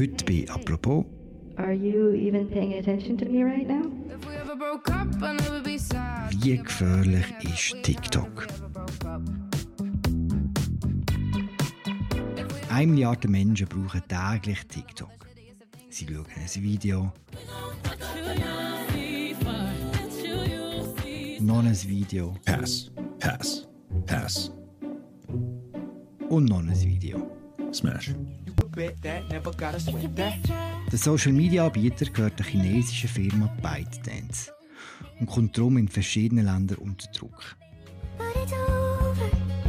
Heute bei «Apropos» Are you even paying attention to me right now? Wie gefährlich ist TikTok? Eine Milliarde Menschen brauchen täglich TikTok. Sie schauen ein Video, noch ein Video Pass. Pass. Pass. und noch ein Video. Smash. Der Social Media Anbieter gehört der chinesischen Firma ByteDance und kommt darum in verschiedenen Ländern unter Druck.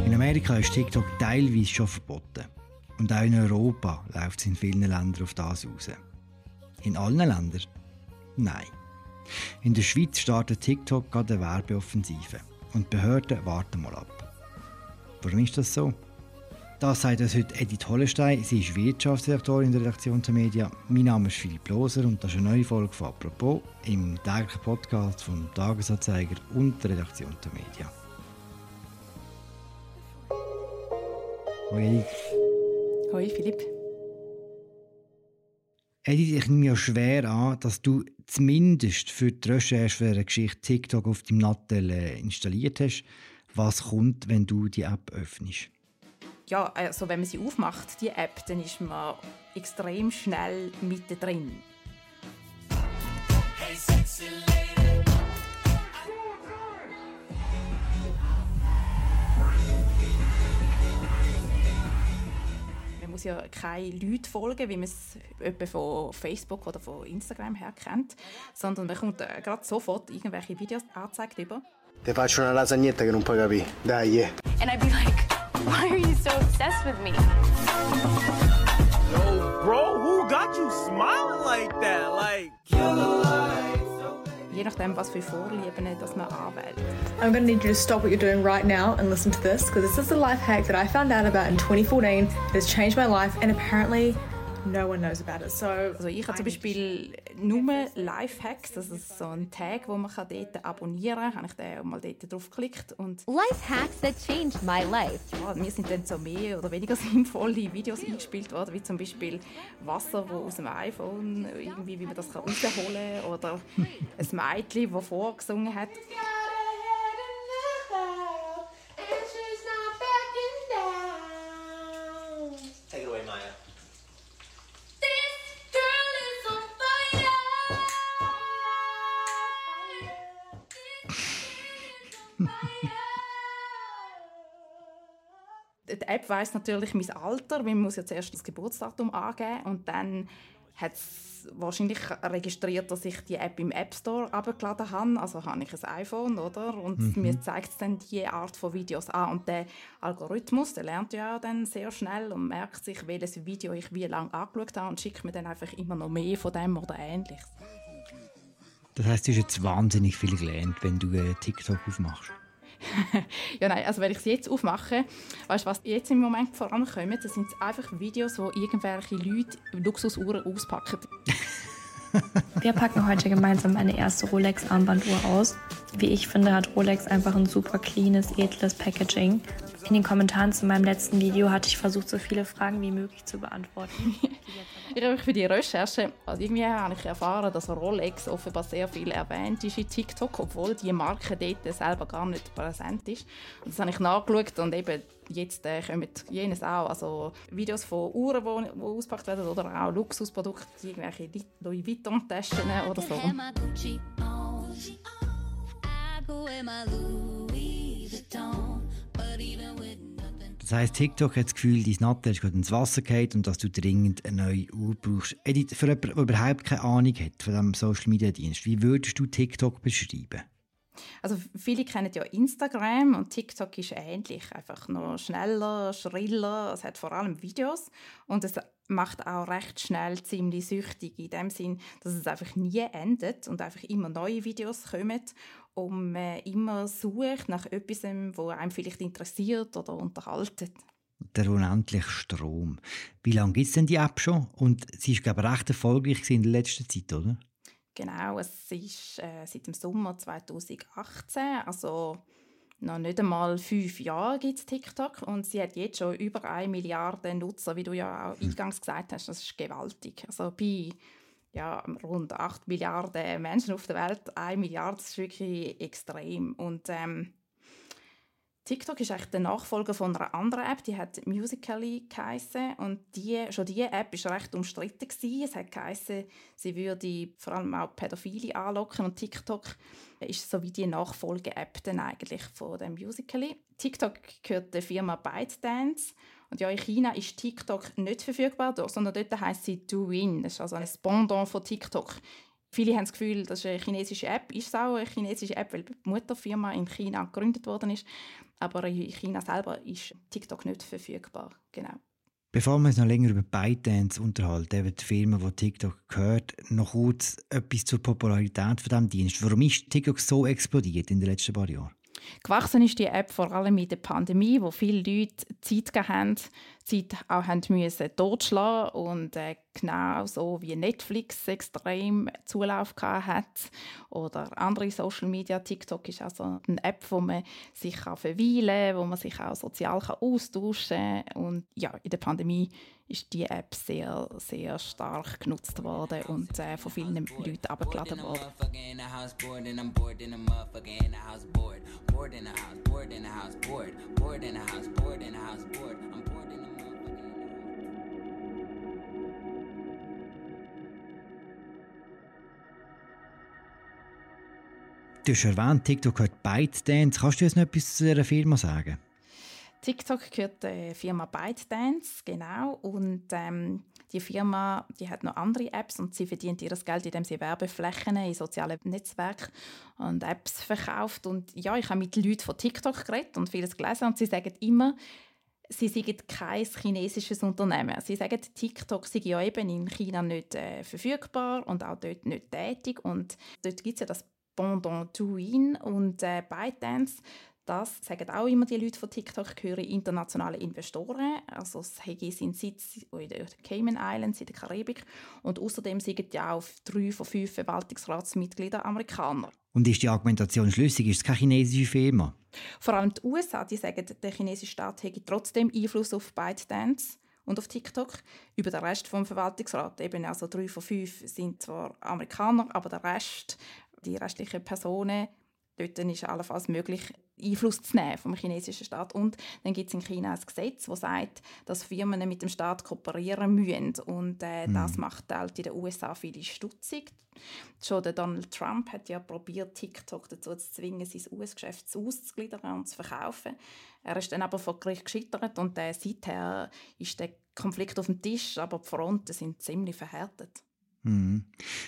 In Amerika ist TikTok teilweise schon verboten. Und auch in Europa läuft es in vielen Ländern auf das raus. In allen Ländern? Nein. In der Schweiz startet TikTok gerade eine Werbeoffensive. Und die Behörden warten mal ab. Warum ist das so? Das sagt uns heute Edith Hollestein. Sie ist Wirtschaftsredaktorin der Redaktion der Media. Mein Name ist Philipp Loser und das ist eine neue Folge von «Apropos» im täglichen Podcast vom Tagesanzeiger und der Redaktion der Media. Hoi. Hoi Philipp. Edith, ich nehme ja schwer an, dass du zumindest für die Recherche für eine Geschichte TikTok auf deinem Nattel äh, installiert hast. Was kommt, wenn du die App öffnest? Ja, also wenn man sie aufmacht, die App, dann ist man extrem schnell mittendrin. Man muss ja keine Leute folgen, wie man es etwa von Facebook oder von Instagram her kennt, sondern man kommt äh, gerade sofort irgendwelche Videos angezeigt über. Te faccio una lasagnetta che non puoi capire. Dai, eh. And I'd be like, why are you so obsessed with me? Yo, bro, who got you smiling like that? Like, Je nachdem, was für Vorlieben das man anwählt. I'm going to need you to stop what you're doing right now and listen to this because this is a life hack that I found out about in 2014. It has changed my life and apparently no one knows about it. So Also ich habe zum Beispiel nur Lifehacks, das ist so ein Tag, wo man kann dort abonnieren kann. Habe ich den mal dort drauf geklickt und Life hacks that changed my life. ja, mir sind dann so mehr oder weniger sinnvolle Videos eingespielt worden, wie zum Beispiel Wasser, wo aus dem iPhone irgendwie, wie man das rausholen kann oder ein Mädchen, das vorgesungen hat. Weiss natürlich mein Alter, weil man muss ja zuerst das Geburtsdatum angeben und dann hat es wahrscheinlich registriert, dass ich die App im App Store abgeladen habe. Also habe ich ein iPhone, oder? Und mir zeigt es dann die Art von Videos an. Und der Algorithmus, der lernt ja dann sehr schnell und merkt sich, welches Video ich wie lange angeschaut habe und schickt mir dann einfach immer noch mehr von dem oder Ähnliches. Das heißt, du hast jetzt wahnsinnig viel gelernt, wenn du äh, TikTok aufmachst. Ja, nein, also wenn ich es jetzt aufmache, weißt du, was jetzt im Moment vorankommt, das sind einfach Videos, wo irgendwelche Leute Luxusuhren auspacken. Wir packen heute gemeinsam eine erste Rolex-Armbanduhr aus. Wie ich finde, hat Rolex einfach ein super cleanes, edles Packaging. In den Kommentaren zu meinem letzten Video hatte ich versucht, so viele Fragen wie möglich zu beantworten. Ich habe mich für die Recherche, also irgendwie habe ich erfahren, dass Rolex offenbar sehr viel erwähnt ist in TikTok, obwohl die Marke dort selber gar nicht präsent ist. Und das habe ich nachgeschaut und eben jetzt äh, kommen jenes auch, also Videos von Uhren, die, ausgepackt werden oder auch Luxusprodukte, irgendwelche Louis Vuitton-Taschen oder so. Das heisst, TikTok hat das Gefühl, dein Nattel ist gerade ins Wasser gefallen und dass du dringend eine neue Uhr brauchst. Edith, für jemanden, der überhaupt keine Ahnung hat von diesem Social Media Dienst, wie würdest du TikTok beschreiben? Also viele kennen ja Instagram und TikTok ist ähnlich, einfach noch schneller, schriller, es hat vor allem Videos und es macht auch recht schnell ziemlich süchtig in dem Sinn, dass es einfach nie endet und einfach immer neue Videos kommen und man immer sucht nach etwas, wo einem vielleicht interessiert oder unterhaltet. Der unendliche Strom. Wie lange gibt es denn die App schon? Und sie ist, glaube ich, recht erfolgreich in der letzten Zeit, oder? Genau, es ist äh, seit dem Sommer 2018, also noch nicht einmal fünf Jahre gibt es TikTok und sie hat jetzt schon über eine Milliarde Nutzer, wie du ja auch eingangs gesagt hast. Das ist gewaltig. Also bei ja, rund 8 Milliarden Menschen auf der Welt, 1 Milliarde, das ist wirklich extrem. Und ähm, TikTok ist eigentlich der Nachfolger von einer anderen App, die hat Musical.ly geheissen. und die, schon diese App war recht umstritten gewesen. Es hat geheissen, sie würde vor allem auch Pädophile anlocken und TikTok ist so wie die Nachfolge-App dann eigentlich von dem Musical.ly. TikTok gehört der Firma ByteDance und ja, in China ist TikTok nicht verfügbar, sondern dort heisst sie Douyin. Das ist also ein Pendant von TikTok. Viele haben das Gefühl, das ist eine chinesische App. Ist es auch eine chinesische App, weil die Mutterfirma in China gegründet worden ist. Aber in China selber ist TikTok nicht verfügbar. Genau. Bevor wir uns noch länger über ByteDance unterhalten, eben die Firma, die TikTok gehört, noch kurz etwas zur Popularität von diesem Dienst. Warum ist TikTok so explodiert in den letzten paar Jahren? Gewachsen ist die App vor allem in der Pandemie, wo viele Leute Zeit haben, Zeit auch haben müssen totschlagen und äh, genau so wie Netflix extrem Zulauf hat oder andere Social Media. TikTok ist also eine App, wo man sich kann verweilen, wo man sich auch sozial kann austauschen kann und ja in der Pandemie ist die App sehr sehr stark genutzt worden und äh, von vielen Leuten abgeladen worden. Du hast erwähnt, TikTok gehört ByteDance. Kannst du uns noch etwas zu dieser Firma sagen? TikTok gehört der Firma ByteDance, genau. Und ähm, die Firma die hat noch andere Apps und sie verdient ihr Geld, indem sie Werbeflächen in sozialen Netzwerken und Apps verkauft. Und ja, ich habe mit Leuten von TikTok geredet und vieles gelesen und sie sagen immer, sie sind kein chinesisches Unternehmen. Sie sagen, TikTok sei ja eben in China nicht äh, verfügbar und auch dort nicht tätig. Und dort gibt es ja das Pendant Douyin und äh, ByteDance. Das sagen auch immer die Leute von TikTok, gehören internationale Investoren. Also es haben seinen Sitz in den Cayman Islands, in der Karibik. Und außerdem sind ja auch drei von fünf Verwaltungsratsmitgliedern Amerikaner. Und ist die Argumentation schlüssig? Ist es keine chinesische Firma? Vor allem die USA die sagen, der chinesische Staat hätte trotzdem Einfluss auf ByteDance und auf TikTok. Über den Rest vom Verwaltungsrat, eben also drei von fünf sind zwar Amerikaner, aber der Rest die restlichen Personen. Dort ist allenfalls möglich, Einfluss zu nehmen vom chinesischen Staat. Und dann gibt es in China ein Gesetz, das sagt, dass Firmen mit dem Staat kooperieren müssen. Und äh, mhm. das macht halt in den USA viele stutzig. Schon der Donald Trump hat ja probiert, TikTok dazu zu zwingen, sein US-Geschäft auszugliedern und zu verkaufen. Er ist dann aber vor Gericht gescheitert und äh, seither ist der Konflikt auf dem Tisch, aber die Fronten sind ziemlich verhärtet. Mhm.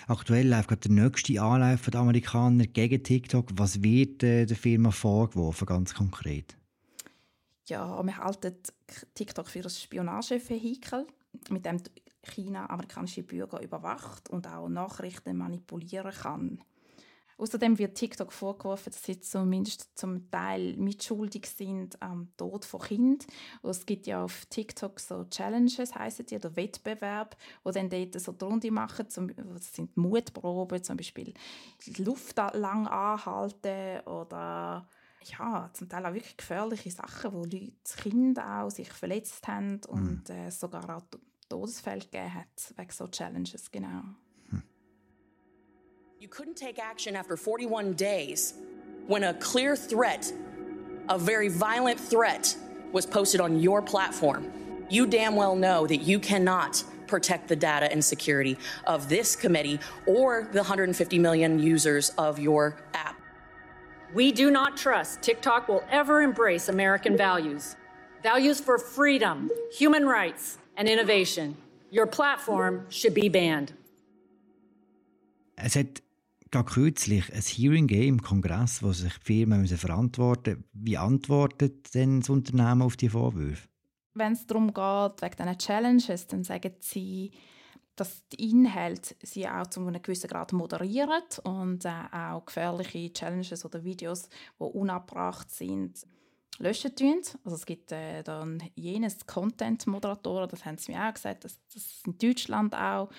Aktuell läuft gerade der nächste Anlauf der Amerikaner gegen TikTok. Was wird äh, der Firma vorgeworfen, ganz konkret? Ja, wir halten TikTok für ein Spionagevehikel, mit dem China amerikanische Bürger überwacht und auch Nachrichten manipulieren kann. Außerdem wird TikTok vorgeworfen, dass sie zumindest zum Teil mitschuldig sind am Tod von Kind. Es gibt ja auf TikTok so Challenges, heißen die, oder Wettbewerb, wo dann dort so die Runde machen. das sind Mutproben, zum Beispiel die Luft lang anhalten oder ja, zum Teil auch wirklich gefährliche Sachen, wo Leute, Kinder auch sich verletzt haben und mhm. äh, sogar auch Todesfälle gegeben hat wegen so Challenges, genau. You couldn't take action after 41 days when a clear threat, a very violent threat, was posted on your platform. You damn well know that you cannot protect the data and security of this committee or the 150 million users of your app. We do not trust TikTok will ever embrace American values values for freedom, human rights, and innovation. Your platform should be banned. Es hat gerade kürzlich ein Hearing im Kongress, wo sich die Firmen verantworten müssen. Wie antwortet denn das Unternehmen auf die Vorwürfe? Wenn es darum geht, wegen diesen Challenges, dann sagen sie, dass die Inhalte sie auch zu einem gewissen Grad moderieren und äh, auch gefährliche Challenges oder Videos, die unabbracht sind, löschen tun. Also es gibt äh, dann jenes Content-Moderatoren, das haben sie mir auch gesagt, dass das in Deutschland auch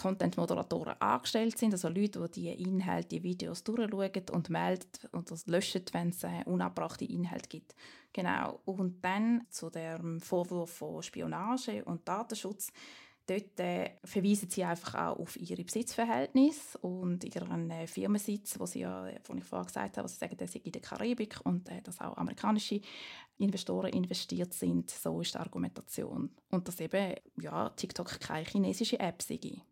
Content-Moderatoren angestellt sind, also Leute, die die Inhalte, die Videos durchschauen und melden und das löschen, wenn es äh, unabbrachte Inhalte gibt. Genau. Und dann zu dem Vorwurf von Spionage und Datenschutz Dort äh, verweisen sie einfach auch auf ihre Besitzverhältnisse und ihren äh, Firmensitz, wo sie ja, wo ich vorher gesagt habe, sie sagen, der sei in der Karibik und äh, dass auch amerikanische Investoren investiert sind. So ist die Argumentation. Und dass eben ja, TikTok keine chinesische App sei.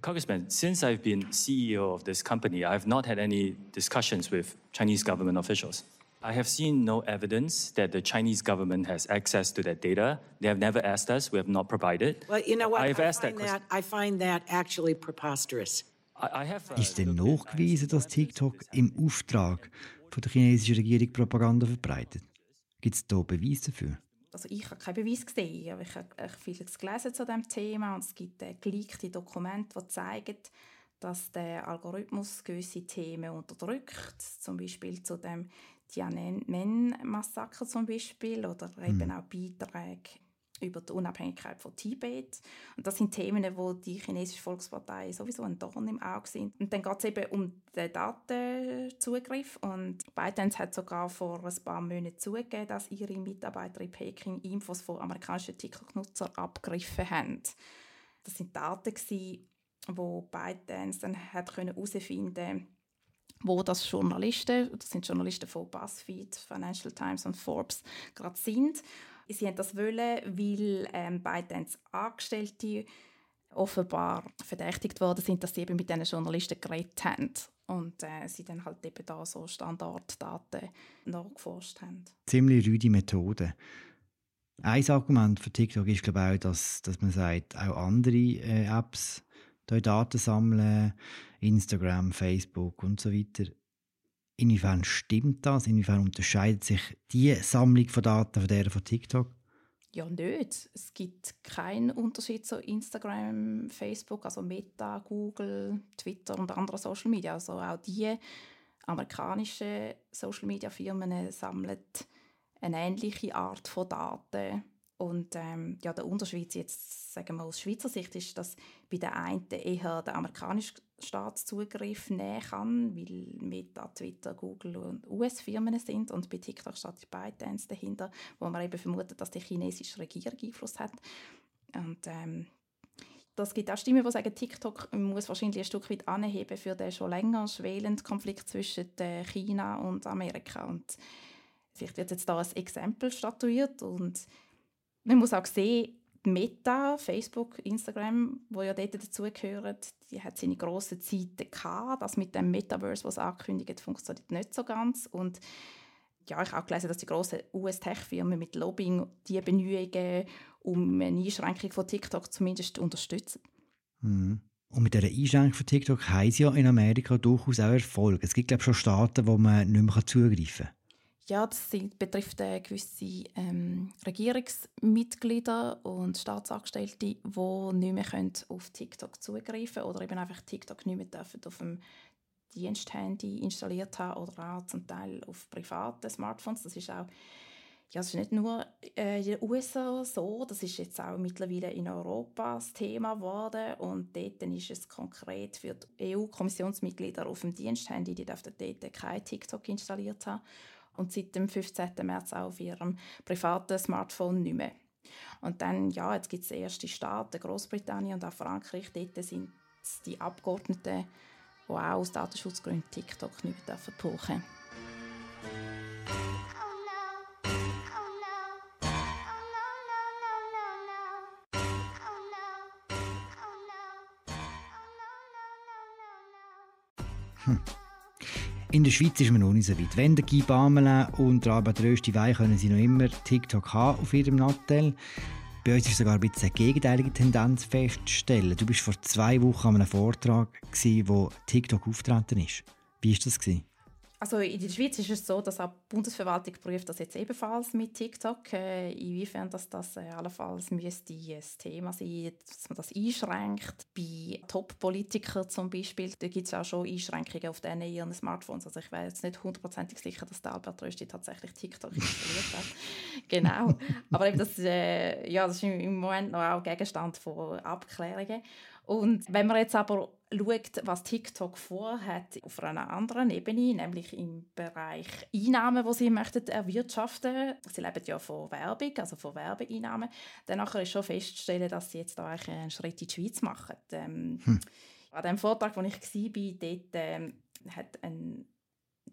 Congressman, since I've been CEO of this company, I have not had any discussions with Chinese government officials. I have seen no evidence that the Chinese government has access to that data. They have never asked us. We have not provided. Well, you know what? I've I, asked find that that, I find that actually preposterous. I, I have, Ist denn nachgewiesen, dass TikTok im Auftrag von der chinesischen Regierung Propaganda verbreitet? Gibt es da Beweise dafür? Also ich habe keinen Beweis gesehen, aber ich habe vieles gelesen zu diesem Thema und es gibt äh, geleakte Dokumente, die zeigen, dass der Algorithmus gewisse Themen unterdrückt, zum Beispiel zu dem Tiananmen-Massaker zum Beispiel oder eben mhm. auch Beiträge über die Unabhängigkeit von Tibet. Und das sind Themen, wo die chinesische Volkspartei sowieso ein Dorn im Auge sind. Und dann geht es eben um den Datenzugriff. Und ByteDance hat sogar vor ein paar Monaten zugegeben, dass ihre Mitarbeiter in Peking Infos von amerikanischen TikTok-Nutzern abgegriffen haben. Das sind Daten, die ByteDance dann herausfinden konnte, wo das Journalisten, das sind Journalisten von BuzzFeed, Financial Times und Forbes, gerade sind. Sie haben das wollen, weil ähm, ByteDance Angestellte offenbar verdächtigt worden sind, dass sie eben mit diesen Journalisten geredet haben und äh, sie dann halt eben da so Standarddaten nachgeforscht haben. Ziemlich rüde Methode. Ein Argument für TikTok ist glaube ich auch, dass, dass man sagt, auch andere äh, Apps Daten sammeln, Instagram, Facebook und so weiter. Inwiefern stimmt das? Inwiefern unterscheidet sich die Sammlung von Daten von der von TikTok? Ja, nicht. Es gibt keinen Unterschied zu Instagram, Facebook, also Meta, Google, Twitter und andere Social Media. Also auch die amerikanischen Social Media Firmen sammeln eine ähnliche Art von Daten und ähm, ja, der Unterschied jetzt, sagen wir aus Schweizer Sicht, ist, dass bei der einen eher der amerikanische Staatszugriff nehmen kann, weil Meta, Twitter, Google und US-Firmen sind und bei TikTok steht die ByteDance dahinter, wo man eben vermutet, dass die chinesische Regierung Einfluss hat. Und ähm, das gibt auch Stimmen, die sagen, TikTok muss wahrscheinlich ein Stück weit anheben für den schon länger schwelenden Konflikt zwischen China und Amerika. Und vielleicht wird jetzt da ein Exempel statuiert und man muss auch sehen, Meta, Facebook, Instagram, wo ja dort dazugehören, die hat seine grossen Zeiten gehabt. Das mit dem Metaverse, was angekündigt funktioniert nicht so ganz. Und ja, ich habe auch gelesen, dass die grossen US-Tech-Firmen mit Lobbying die Bemühungen um eine Einschränkung von TikTok zumindest unterstützen. Mhm. Und mit dieser Einschränkung von TikTok haben sie ja in Amerika durchaus auch Erfolg. Es gibt, glaube ich, schon Staaten, wo man nicht mehr zugreifen kann. Ja, das sind, betrifft äh, gewisse ähm, Regierungsmitglieder und Staatsangestellte, die nicht mehr können auf TikTok zugreifen können oder eben einfach TikTok nicht mehr dürfen auf dem Diensthandy installiert haben oder auch zum Teil auf privaten Smartphones. Das ist auch ja, das ist nicht nur äh, in den USA so, das ist jetzt auch mittlerweile in Europa das Thema geworden und dort ist es konkret für die EU-Kommissionsmitglieder auf dem Diensthandy, die dürfen dort kein TikTok installiert haben und seit dem 15. März auch auf ihrem privaten Smartphone nicht mehr. Und dann, ja, jetzt gibt es erste Staaten, Großbritannien und auch Frankreich, dort sind die Abgeordneten, die auch aus Datenschutzgründen TikTok nicht mehr brauchen dürfen. Hm. In der Schweiz ist man noch nicht so weit. Wenn der Guy Bamele und der Albert Rösti wollen, können sie noch immer TikTok haben auf ihrem Nattel. Bei uns ist sogar ein bisschen eine gegenteilige Tendenz festzustellen. Du bist vor zwei Wochen an einem Vortrag, wo TikTok auftreten ist. Wie war das? Gewesen? Also in der Schweiz ist es so, dass auch die Bundesverwaltung prüft das jetzt ebenfalls mit TikTok. Äh, inwiefern dass das äh, allenfalls müsste ein Thema sein, dass man das einschränkt. Bei Top-Politikern zum Beispiel, da gibt es auch schon Einschränkungen auf denen ihren Smartphones. Also ich wäre jetzt nicht hundertprozentig sicher, dass der Albert Rösti tatsächlich TikTok installiert hat. genau. Aber eben das, äh, ja, das ist im Moment noch auch Gegenstand von Abklärungen. Und wenn man jetzt aber schaut, was TikTok vorhat auf einer anderen Ebene, nämlich im Bereich Einnahmen, die sie möchten erwirtschaften. Sie leben ja von Werbung, also von Werbeeinnahmen. Dann ist schon festzustellen, dass sie jetzt da eigentlich einen Schritt in die Schweiz machen. Ähm, hm. An dem Vortrag, wo ich war, dort ähm, hat ein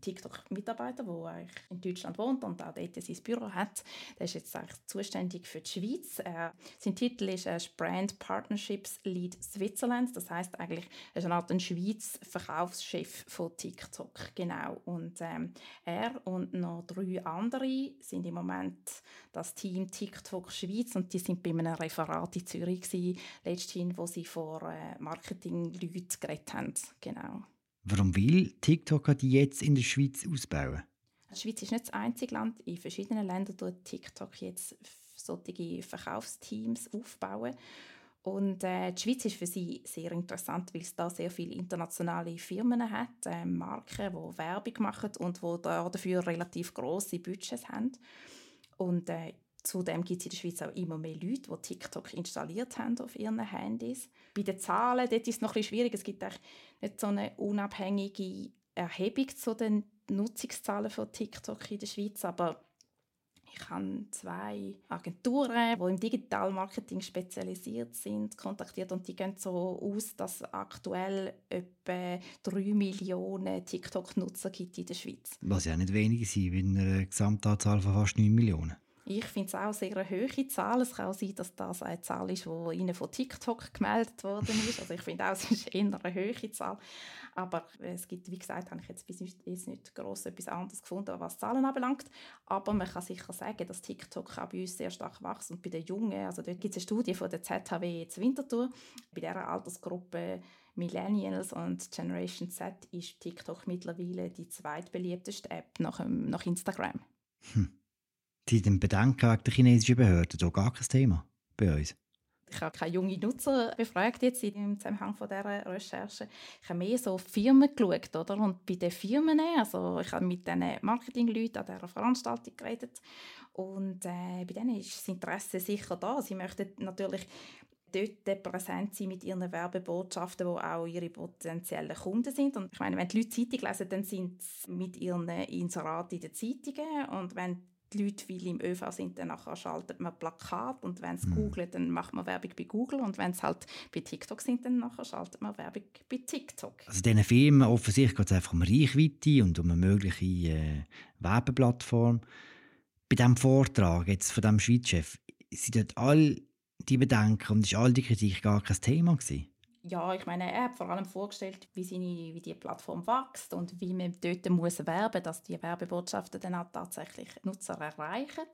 TikTok-Mitarbeiter, der eigentlich in Deutschland wohnt und auch dort sein Büro hat. Der ist jetzt eigentlich zuständig für die Schweiz. Äh, sein Titel ist äh, Brand Partnerships Lead Switzerland. Das heißt eigentlich, er ist eine Art ein Schweiz Verkaufschef von TikTok. Genau. Und ähm, er und noch drei andere sind im Moment das Team TikTok Schweiz und die sind bei einem Referat in Zürich gewesen, letzthin, wo sie vor äh, Marketingleuten geredet haben. Genau. Warum will TikTok die jetzt in der Schweiz ausbauen? Die Schweiz ist nicht das einzige Land. In verschiedenen Ländern tut TikTok jetzt solche Verkaufsteams aufbauen. Und äh, die Schweiz ist für sie sehr interessant, weil es da sehr viele internationale Firmen hat, äh, Marken, die Werbung machen und die da dafür relativ große Budgets haben. Und äh, Zudem gibt es in der Schweiz auch immer mehr Leute, die TikTok installiert haben auf ihren Handys. Bei den Zahlen dort ist es noch ein bisschen schwierig. Es gibt nicht so eine unabhängige Erhebung zu den Nutzungszahlen von TikTok in der Schweiz, aber ich habe zwei Agenturen, die im Digitalmarketing spezialisiert sind, kontaktiert und die gehen so aus, dass es aktuell etwa 3 Millionen TikTok-Nutzer gibt in der Schweiz. Was ja nicht wenige sind, bei einer Gesamtanzahl von fast 9 Millionen. Ich finde es auch sehr eine hohe Zahl. Es kann auch sein, dass das eine Zahl ist, die Ihnen von TikTok gemeldet worden ist. Also ich finde auch, es ist eher eine hohe Zahl. Aber es gibt, wie gesagt, habe ich jetzt bis jetzt nicht gross etwas anderes gefunden, was Zahlen anbelangt. Aber man kann sicher sagen, dass TikTok auch bei uns sehr stark wächst und bei den Jungen. Also dort gibt es eine Studie von der ZHW jetzt Winterthur. Bei dieser Altersgruppe Millennials und Generation Z ist TikTok mittlerweile die zweitbeliebteste App nach, nach Instagram. Hm. Sie den Bedenken wegen der chinesischen Behörden, da gar kein Thema bei uns. Ich habe keine junge Nutzer befragt jetzt im Zusammenhang von dieser Recherche. Ich habe mehr so Firmen geschaut, oder? Und bei den Firmen, also ich habe mit diesen Marketingleuten an dieser Veranstaltung geredet und äh, bei denen ist das Interesse sicher da. Sie möchten natürlich dort präsent sein mit ihren Werbebotschaften, wo auch ihre potenziellen Kunden sind. Und ich meine, wenn die Leute Zeitung lesen, dann sind sie mit ihren Inseraten in den Zeitungen und wenn die Leute viel im ÖV sind, dann nachher schaltet man Plakat und wenn es mhm. googelt, dann macht man Werbung bei Google und wenn es halt bei TikTok sind, dann nachher schaltet man Werbung bei TikTok. Also diesen Firmen offensichtlich geht es einfach um Reichweite und um eine mögliche äh, Werbeplattform. Bei diesem Vortrag jetzt von dem Schweizchef, sind dort all die Bedenken und ist all die Kritik gar kein Thema gewesen? Ja, ich meine, er hat vor allem vorgestellt, wie, seine, wie die Plattform wächst und wie man dort muss werben dass die Werbebotschaften dann auch tatsächlich Nutzer erreichen.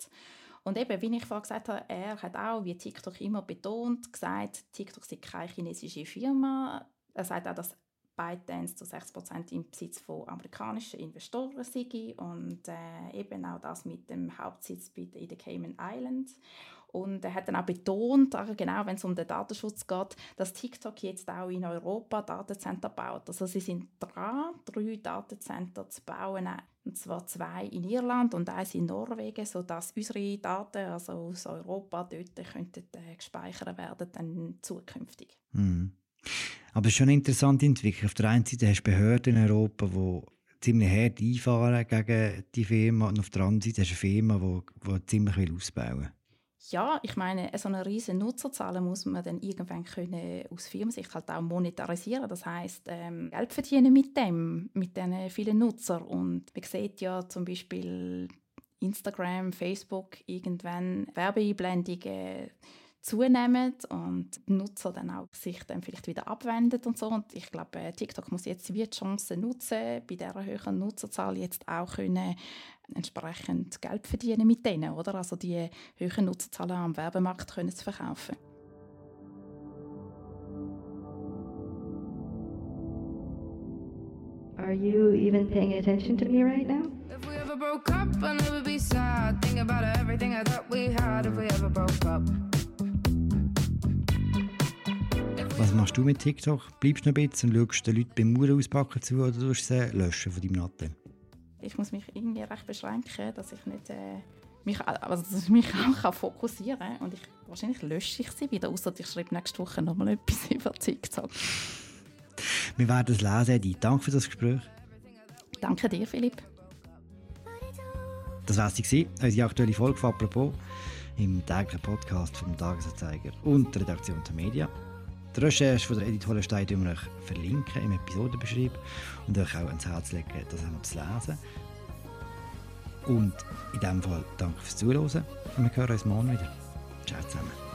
Und eben, wie ich vorhin gesagt habe, er hat auch, wie TikTok immer betont, gesagt, TikTok ist keine chinesische Firma. Er sagt auch, dass ByteDance zu 60% im Besitz von amerikanischen Investoren sei und äh, eben auch das mit dem Hauptsitz in den Cayman Islands. Und er hat dann auch betont, genau wenn es um den Datenschutz geht, dass TikTok jetzt auch in Europa Datencenter baut. Also sie sind dran, drei Datencenter zu bauen. Und zwar zwei in Irland und eins in Norwegen, sodass unsere Daten also aus Europa dort könnten, äh, gespeichert werden dann zukünftig. Mhm. Aber es ist schon eine interessante Entwicklung. Auf der einen Seite hast du Behörden in Europa, die ziemlich hart einfahren gegen die Firma und auf der anderen Seite hast du eine Firma, die, die ziemlich ausbauen will ja, ich meine, so eine riesige Nutzerzahl muss man dann irgendwann können aus Firmensicht halt auch monetarisieren. Das heißt, ähm, Geld verdienen mit dem, mit den vielen Nutzern. Und man sieht ja zum Beispiel Instagram, Facebook irgendwann Werbeeinblendungen zunehmen und die Nutzer dann auch sich dann vielleicht wieder abwenden und so. Und ich glaube, äh, TikTok muss jetzt wie die Chance nutzen, bei dieser höheren Nutzerzahl jetzt auch können entsprechend Geld verdienen mit denen, oder? Also die höheren Nutzerzahlen am Werbemarkt können zu verkaufen. Are you even paying attention to me right now? If we ever broke up, I'll never be sad. Think about everything I thought we had if we ever broke up. Was machst du mit TikTok? Bleibst du noch ein bisschen und schaust den Leuten beim Uhren auspacken zu oder tust du sie löschen von deinem Nattel? Ich muss mich irgendwie recht beschränken, dass ich nicht äh, mich, also, dass ich mich auch kann fokussieren kann. Und ich, wahrscheinlich lösche ich sie wieder, außer ich schreibe nächste Woche nochmal etwas über TikTok. Wir werden es lesen, Eddie. Danke für das Gespräch. Danke dir, Philipp. Das war sie, unsere aktuelle Folge von «Apropos» im täglichen Podcast vom Tagesanzeiger und der Redaktion der Media. Die Recherche von der Edith Hollenstein wir euch verlinken im Episodenbeschrieb und euch auch ans Herz legen, das einmal zu lesen. Und in diesem Fall danke fürs Zuhören und wir hören uns morgen wieder. Ciao zusammen.